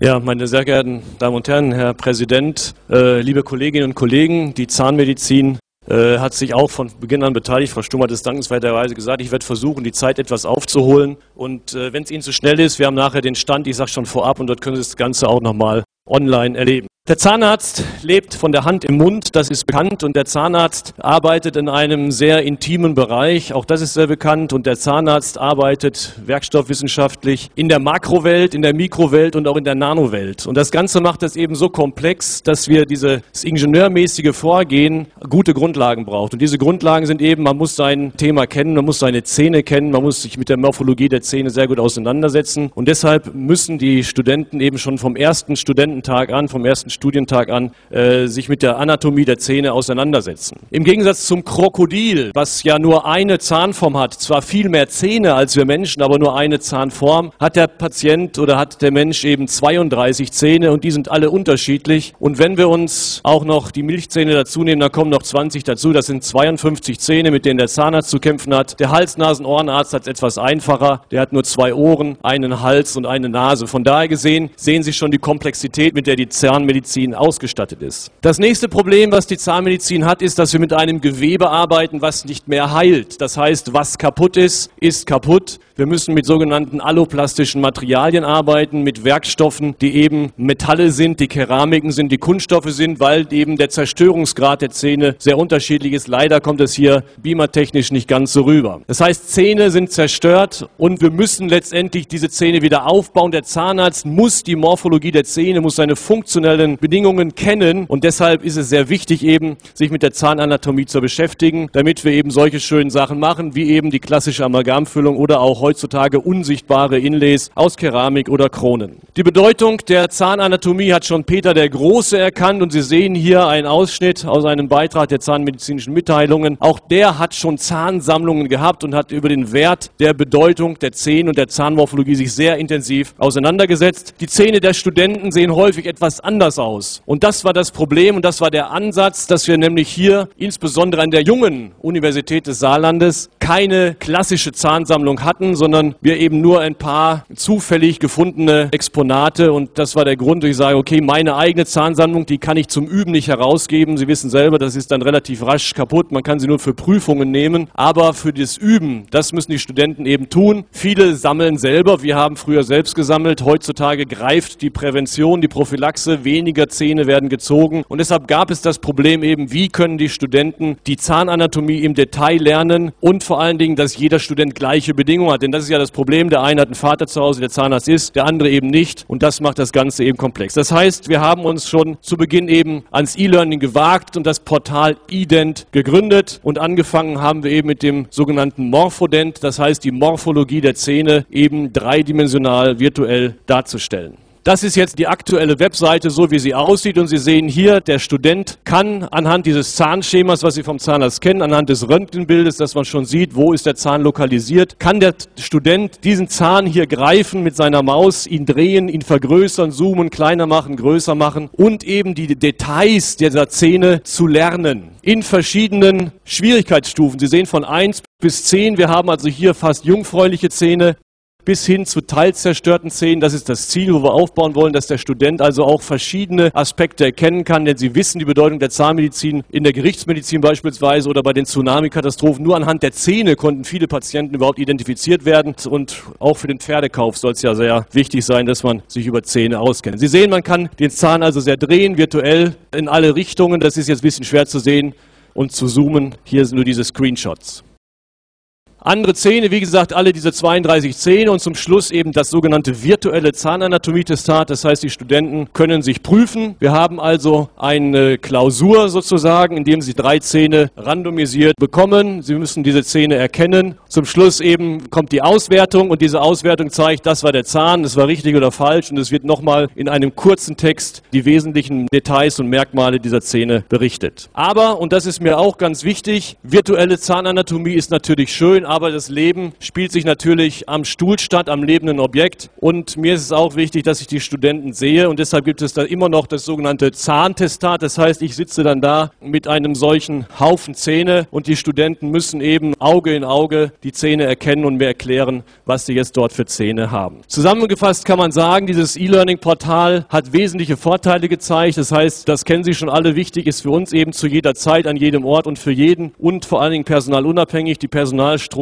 Ja, meine sehr geehrten Damen und Herren, Herr Präsident, äh, liebe Kolleginnen und Kollegen, die Zahnmedizin äh, hat sich auch von Beginn an beteiligt. Frau Stumm hat es dankenswerterweise gesagt, ich werde versuchen, die Zeit etwas aufzuholen. Und äh, wenn es Ihnen zu schnell ist, wir haben nachher den Stand, ich sage schon vorab, und dort können Sie das Ganze auch nochmal online erleben. Der Zahnarzt lebt von der Hand im Mund, das ist bekannt, und der Zahnarzt arbeitet in einem sehr intimen Bereich, auch das ist sehr bekannt, und der Zahnarzt arbeitet werkstoffwissenschaftlich in der Makrowelt, in der Mikrowelt und auch in der Nanowelt. Und das Ganze macht es eben so komplex, dass wir dieses ingenieurmäßige Vorgehen gute Grundlagen braucht. Und diese Grundlagen sind eben, man muss sein Thema kennen, man muss seine Zähne kennen, man muss sich mit der Morphologie der Zähne sehr gut auseinandersetzen. Und deshalb müssen die Studenten eben schon vom ersten Studententag an, vom ersten Studientag an äh, sich mit der Anatomie der Zähne auseinandersetzen. Im Gegensatz zum Krokodil, was ja nur eine Zahnform hat, zwar viel mehr Zähne als wir Menschen, aber nur eine Zahnform, hat der Patient oder hat der Mensch eben 32 Zähne und die sind alle unterschiedlich. Und wenn wir uns auch noch die Milchzähne dazu nehmen, dann kommen noch 20 dazu. Das sind 52 Zähne, mit denen der Zahnarzt zu kämpfen hat. Der Hals-Nasen-Ohrenarzt hat es etwas einfacher. Der hat nur zwei Ohren, einen Hals und eine Nase. Von daher gesehen sehen Sie schon die Komplexität, mit der die Zahnmedizin Zahnmedizin ausgestattet ist. Das nächste Problem, was die Zahnmedizin hat, ist, dass wir mit einem Gewebe arbeiten, was nicht mehr heilt. Das heißt, was kaputt ist, ist kaputt. Wir müssen mit sogenannten alloplastischen Materialien arbeiten, mit Werkstoffen, die eben Metalle sind, die Keramiken sind, die Kunststoffe sind, weil eben der Zerstörungsgrad der Zähne sehr unterschiedlich ist. Leider kommt es hier beamertechnisch nicht ganz so rüber. Das heißt, Zähne sind zerstört und wir müssen letztendlich diese Zähne wieder aufbauen. Der Zahnarzt muss die Morphologie der Zähne, muss seine funktionellen Bedingungen kennen und deshalb ist es sehr wichtig eben, sich mit der Zahnanatomie zu beschäftigen, damit wir eben solche schönen Sachen machen, wie eben die klassische Amalgamfüllung oder auch heutzutage unsichtbare Inlays aus Keramik oder Kronen. Die Bedeutung der Zahnanatomie hat schon Peter der Große erkannt und Sie sehen hier einen Ausschnitt aus einem Beitrag der Zahnmedizinischen Mitteilungen. Auch der hat schon Zahnsammlungen gehabt und hat über den Wert der Bedeutung der Zähne und der Zahnmorphologie sich sehr intensiv auseinandergesetzt. Die Zähne der Studenten sehen häufig etwas anders aus. Und das war das Problem und das war der Ansatz, dass wir nämlich hier insbesondere an der jungen Universität des Saarlandes keine klassische Zahnsammlung hatten, sondern wir eben nur ein paar zufällig gefundene Exponate. Und das war der Grund, dass ich sage, okay, meine eigene Zahnsammlung, die kann ich zum Üben nicht herausgeben. Sie wissen selber, das ist dann relativ rasch kaputt. Man kann sie nur für Prüfungen nehmen. Aber für das Üben, das müssen die Studenten eben tun. Viele sammeln selber. Wir haben früher selbst gesammelt. Heutzutage greift die Prävention, die Prophylaxe. Weniger Zähne werden gezogen. Und deshalb gab es das Problem eben, wie können die Studenten die Zahnanatomie im Detail lernen und vor allen Dingen, dass jeder Student gleiche Bedingungen hat. Denn das ist ja das Problem. Der eine hat einen Vater zu Hause, der Zahnarzt ist, der andere eben nicht. Und das macht das Ganze eben komplex. Das heißt, wir haben uns schon zu Beginn eben ans E-Learning gewagt und das Portal Ident gegründet. Und angefangen haben wir eben mit dem sogenannten Morphodent, das heißt die Morphologie der Zähne eben dreidimensional virtuell darzustellen. Das ist jetzt die aktuelle Webseite, so wie sie aussieht. Und Sie sehen hier, der Student kann anhand dieses Zahnschemas, was Sie vom Zahnarzt kennen, anhand des Röntgenbildes, dass man schon sieht, wo ist der Zahn lokalisiert, kann der Student diesen Zahn hier greifen mit seiner Maus, ihn drehen, ihn vergrößern, zoomen, kleiner machen, größer machen und eben die Details dieser Zähne zu lernen in verschiedenen Schwierigkeitsstufen. Sie sehen von 1 bis 10. Wir haben also hier fast jungfräuliche Zähne, bis hin zu teils zerstörten Zähnen. Das ist das Ziel, wo wir aufbauen wollen, dass der Student also auch verschiedene Aspekte erkennen kann, denn sie wissen die Bedeutung der Zahnmedizin in der Gerichtsmedizin beispielsweise oder bei den Tsunami-Katastrophen. Nur anhand der Zähne konnten viele Patienten überhaupt identifiziert werden und auch für den Pferdekauf soll es ja sehr wichtig sein, dass man sich über Zähne auskennt. Sie sehen, man kann den Zahn also sehr drehen, virtuell in alle Richtungen. Das ist jetzt ein bisschen schwer zu sehen und zu zoomen. Hier sind nur diese Screenshots. Andere Zähne, wie gesagt, alle diese 32 Zähne und zum Schluss eben das sogenannte virtuelle Zahnanatomie-Testat. Das heißt, die Studenten können sich prüfen. Wir haben also eine Klausur sozusagen, in dem sie drei Zähne randomisiert bekommen. Sie müssen diese Zähne erkennen. Zum Schluss eben kommt die Auswertung und diese Auswertung zeigt, das war der Zahn, das war richtig oder falsch und es wird nochmal in einem kurzen Text die wesentlichen Details und Merkmale dieser Zähne berichtet. Aber, und das ist mir auch ganz wichtig, virtuelle Zahnanatomie ist natürlich schön, aber das Leben spielt sich natürlich am Stuhl statt, am lebenden Objekt. Und mir ist es auch wichtig, dass ich die Studenten sehe und deshalb gibt es da immer noch das sogenannte Zahntestat. Das heißt, ich sitze dann da mit einem solchen Haufen Zähne und die Studenten müssen eben Auge in Auge die Zähne erkennen und mir erklären, was sie jetzt dort für Zähne haben. Zusammengefasst kann man sagen, dieses E-Learning-Portal hat wesentliche Vorteile gezeigt. Das heißt, das kennen Sie schon alle, wichtig ist für uns eben zu jeder Zeit, an jedem Ort und für jeden und vor allen Dingen personalunabhängig. Die Personalstruktur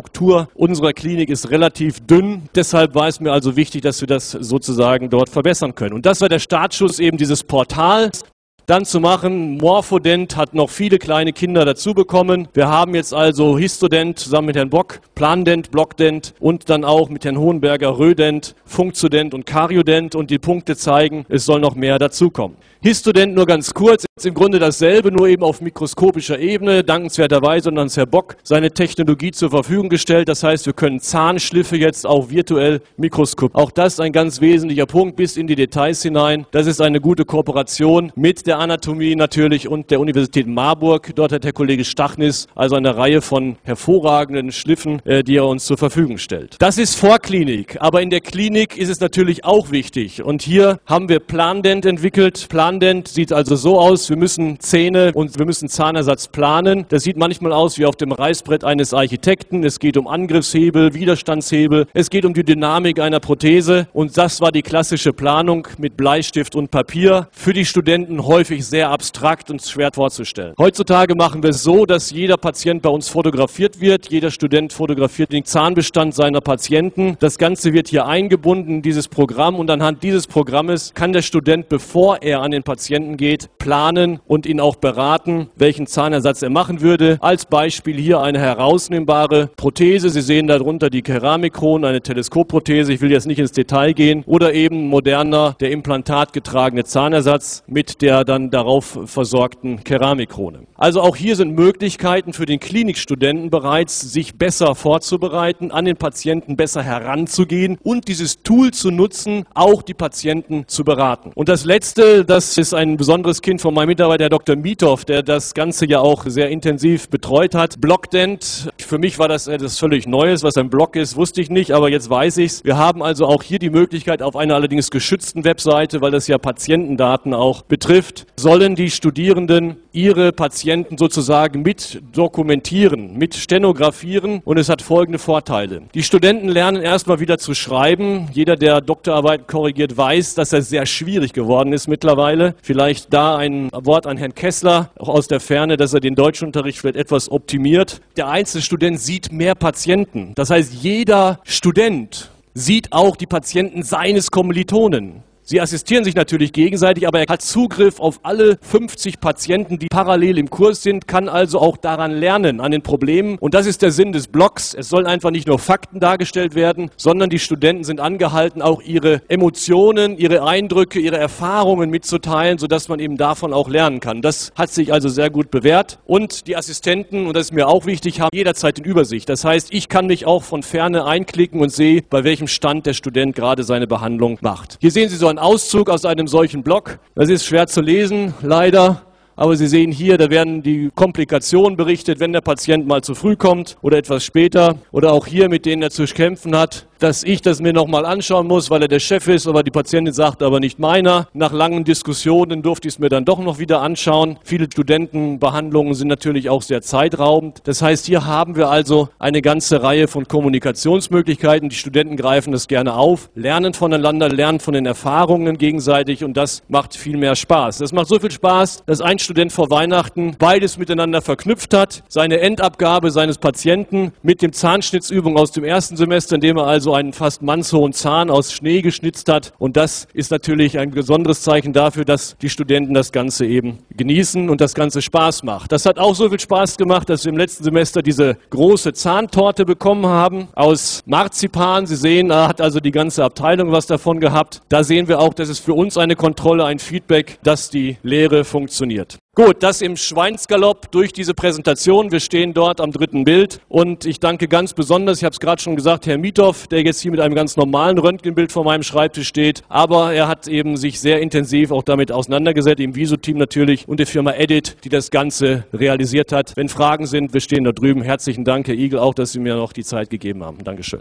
unserer Klinik ist relativ dünn. Deshalb war es mir also wichtig, dass wir das sozusagen dort verbessern können. Und das war der Startschuss eben dieses Portals dann zu machen. Morphodent hat noch viele kleine Kinder dazu bekommen. Wir haben jetzt also Histodent zusammen mit Herrn Bock, Plandent, Blockdent und dann auch mit Herrn Hohenberger Rödent, Funkzodent und Kariodent und die Punkte zeigen, es soll noch mehr dazukommen. Histodent nur ganz kurz, ist im Grunde dasselbe, nur eben auf mikroskopischer Ebene. Dankenswerterweise hat uns Herr Bock seine Technologie zur Verfügung gestellt. Das heißt, wir können Zahnschliffe jetzt auch virtuell mikroskopieren. Auch das ist ein ganz wesentlicher Punkt bis in die Details hinein. Das ist eine gute Kooperation mit der Anatomie natürlich und der Universität Marburg. Dort hat Herr Kollege Stachnis also eine Reihe von hervorragenden Schliffen, äh, die er uns zur Verfügung stellt. Das ist Vorklinik, aber in der Klinik ist es natürlich auch wichtig. Und hier haben wir Plandent entwickelt. Plan Plandent sieht also so aus, wir müssen Zähne und wir müssen Zahnersatz planen. Das sieht manchmal aus wie auf dem Reißbrett eines Architekten. Es geht um Angriffshebel, Widerstandshebel, es geht um die Dynamik einer Prothese und das war die klassische Planung mit Bleistift und Papier. Für die Studenten häufig sehr abstrakt und schwer vorzustellen. Heutzutage machen wir es so, dass jeder Patient bei uns fotografiert wird. Jeder Student fotografiert den Zahnbestand seiner Patienten. Das Ganze wird hier eingebunden in dieses Programm und anhand dieses Programmes kann der Student, bevor er an den Patienten geht, planen und ihn auch beraten, welchen Zahnersatz er machen würde. Als Beispiel hier eine herausnehmbare Prothese. Sie sehen darunter die Keramikkronen, eine Teleskopprothese. Ich will jetzt nicht ins Detail gehen. Oder eben moderner, der implantatgetragene Zahnersatz mit der dann darauf versorgten Keramikkrone. Also auch hier sind Möglichkeiten für den Klinikstudenten bereits, sich besser vorzubereiten, an den Patienten besser heranzugehen und dieses Tool zu nutzen, auch die Patienten zu beraten. Und das Letzte, das ist ein besonderes Kind von meinem Mitarbeiter, Dr. Miethoff, der das Ganze ja auch sehr intensiv betreut hat. Blockdent, für mich war das etwas völlig Neues. Was ein Block ist, wusste ich nicht, aber jetzt weiß ich es. Wir haben also auch hier die Möglichkeit, auf einer allerdings geschützten Webseite, weil das ja Patientendaten auch betrifft, sollen die Studierenden ihre Patienten sozusagen mit dokumentieren, mit stenografieren und es hat folgende Vorteile. Die Studenten lernen erstmal wieder zu schreiben. Jeder, der Doktorarbeiten korrigiert, weiß, dass das sehr schwierig geworden ist mittlerweile. Vielleicht da ein Wort an Herrn Kessler, auch aus der Ferne, dass er den Deutschunterricht vielleicht etwas optimiert. Der Einzelstudent sieht mehr Patienten. Das heißt, jeder Student sieht auch die Patienten seines Kommilitonen. Sie assistieren sich natürlich gegenseitig, aber er hat Zugriff auf alle 50 Patienten, die parallel im Kurs sind, kann also auch daran lernen, an den Problemen. Und das ist der Sinn des Blogs. Es sollen einfach nicht nur Fakten dargestellt werden, sondern die Studenten sind angehalten, auch ihre Emotionen, ihre Eindrücke, ihre Erfahrungen mitzuteilen, sodass man eben davon auch lernen kann. Das hat sich also sehr gut bewährt. Und die Assistenten, und das ist mir auch wichtig, haben jederzeit in Übersicht. Das heißt, ich kann mich auch von ferne einklicken und sehe, bei welchem Stand der Student gerade seine Behandlung macht. Hier sehen Sie so ein Auszug aus einem solchen Block. Das ist schwer zu lesen, leider. Aber Sie sehen hier, da werden die Komplikationen berichtet, wenn der Patient mal zu früh kommt oder etwas später. Oder auch hier, mit denen er zu kämpfen hat dass ich das mir nochmal anschauen muss, weil er der Chef ist, aber die Patientin sagt, aber nicht meiner. Nach langen Diskussionen durfte ich es mir dann doch noch wieder anschauen. Viele Studentenbehandlungen sind natürlich auch sehr zeitraubend. Das heißt, hier haben wir also eine ganze Reihe von Kommunikationsmöglichkeiten. Die Studenten greifen das gerne auf, lernen voneinander, lernen von den Erfahrungen gegenseitig und das macht viel mehr Spaß. Das macht so viel Spaß, dass ein Student vor Weihnachten beides miteinander verknüpft hat. Seine Endabgabe seines Patienten mit dem Zahnschnittsübung aus dem ersten Semester, in dem er also so einen fast mannshohen Zahn aus Schnee geschnitzt hat. Und das ist natürlich ein besonderes Zeichen dafür, dass die Studenten das Ganze eben genießen und das Ganze Spaß macht. Das hat auch so viel Spaß gemacht, dass wir im letzten Semester diese große Zahntorte bekommen haben aus Marzipan. Sie sehen, da hat also die ganze Abteilung was davon gehabt. Da sehen wir auch, dass es für uns eine Kontrolle, ein Feedback, dass die Lehre funktioniert. Gut, das im Schweinsgalopp durch diese Präsentation. Wir stehen dort am dritten Bild und ich danke ganz besonders, ich habe es gerade schon gesagt, Herr Miethoff, der jetzt hier mit einem ganz normalen Röntgenbild vor meinem Schreibtisch steht, aber er hat eben sich sehr intensiv auch damit auseinandergesetzt, im Viso-Team natürlich und der Firma Edit, die das Ganze realisiert hat. Wenn Fragen sind, wir stehen da drüben. Herzlichen Dank, Herr Igel, auch, dass Sie mir noch die Zeit gegeben haben. Dankeschön.